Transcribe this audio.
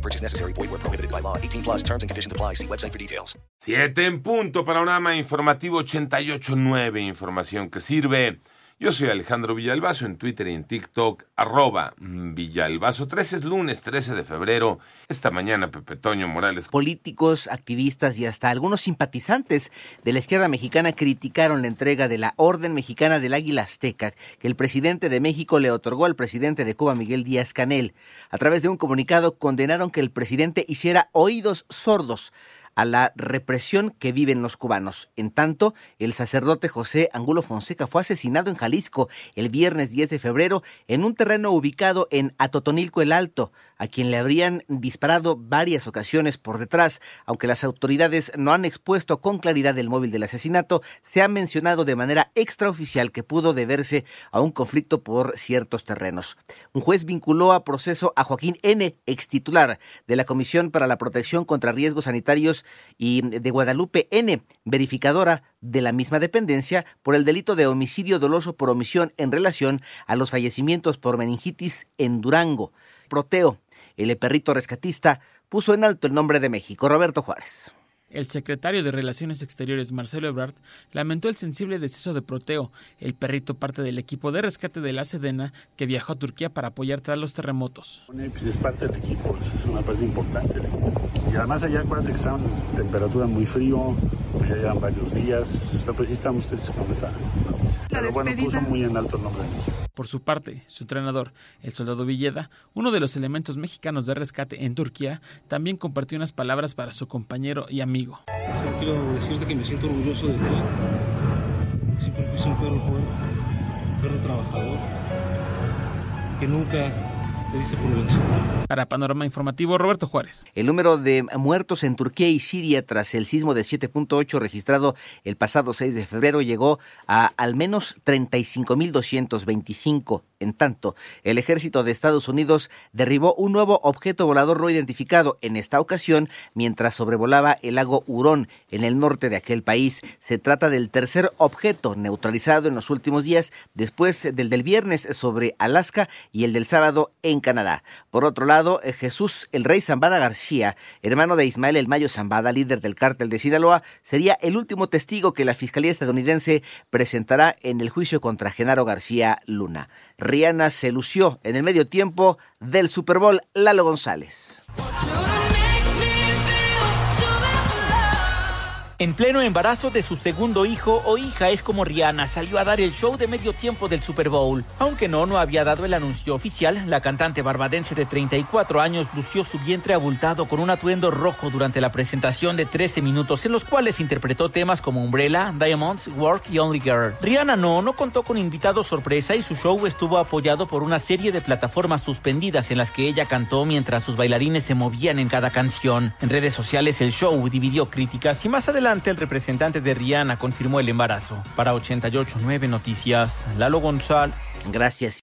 No purchase necessary. Void where prohibited by law. 18 plus terms and conditions apply. See website for details. Siete en punto, panorama informativo 88.9, información que sirve. Yo soy Alejandro Villalbazo en Twitter y en TikTok, arroba Villalbazo. 13 es lunes, 13 de febrero. Esta mañana Pepe Toño Morales. Políticos, activistas y hasta algunos simpatizantes de la izquierda mexicana criticaron la entrega de la Orden Mexicana del Águila Azteca que el presidente de México le otorgó al presidente de Cuba, Miguel Díaz Canel. A través de un comunicado condenaron que el presidente hiciera oídos sordos a la represión que viven los cubanos. En tanto, el sacerdote José Angulo Fonseca fue asesinado en Jalisco el viernes 10 de febrero en un terreno ubicado en Atotonilco el Alto, a quien le habrían disparado varias ocasiones por detrás. Aunque las autoridades no han expuesto con claridad el móvil del asesinato, se ha mencionado de manera extraoficial que pudo deberse a un conflicto por ciertos terrenos. Un juez vinculó a proceso a Joaquín N., ex titular de la Comisión para la Protección contra Riesgos Sanitarios y de Guadalupe N., verificadora de la misma dependencia, por el delito de homicidio doloso por omisión en relación a los fallecimientos por meningitis en Durango. Proteo, el perrito rescatista, puso en alto el nombre de México. Roberto Juárez. El secretario de Relaciones Exteriores, Marcelo Ebrard, lamentó el sensible deceso de Proteo, el perrito parte del equipo de rescate de la Sedena que viajó a Turquía para apoyar tras los terremotos. Pues es parte del equipo, es una parte importante del equipo. Y además allá acuérdate que estaban temperatura muy frío, ya llevan varios días, pero pues sí estamos tristes con esa noticia. Pero bueno, puso muy en alto el nombre de México. Por su parte, su entrenador, el soldado Villeda, uno de los elementos mexicanos de rescate en Turquía, también compartió unas palabras para su compañero y amigo Solo quiero decirte que me siento orgulloso de ti. Siempre fuiste un perro fuerte, un perro trabajador, que nunca para Panorama Informativo, Roberto Juárez. El número de muertos en Turquía y Siria tras el sismo de 7.8 registrado el pasado 6 de febrero llegó a al menos 35.225. En tanto, el ejército de Estados Unidos derribó un nuevo objeto volador no identificado en esta ocasión mientras sobrevolaba el lago Hurón en el norte de aquel país. Se trata del tercer objeto neutralizado en los últimos días después del del viernes sobre Alaska y el del sábado en Canadá. Por otro lado, eh, Jesús el Rey Zambada García, hermano de Ismael El Mayo Zambada, líder del cártel de Sinaloa, sería el último testigo que la Fiscalía estadounidense presentará en el juicio contra Genaro García Luna. Rihanna se lució en el medio tiempo del Super Bowl Lalo González. En pleno embarazo de su segundo hijo o hija es como Rihanna salió a dar el show de medio tiempo del Super Bowl. Aunque no, no había dado el anuncio oficial, la cantante barbadense de 34 años lució su vientre abultado con un atuendo rojo durante la presentación de 13 minutos en los cuales interpretó temas como Umbrella, Diamonds, Work y Only Girl. Rihanna no, no contó con invitados sorpresa y su show estuvo apoyado por una serie de plataformas suspendidas en las que ella cantó mientras sus bailarines se movían en cada canción. En redes sociales el show dividió críticas y más adelante el representante de Rihanna confirmó el embarazo. Para 889 Noticias, Lalo González. Gracias.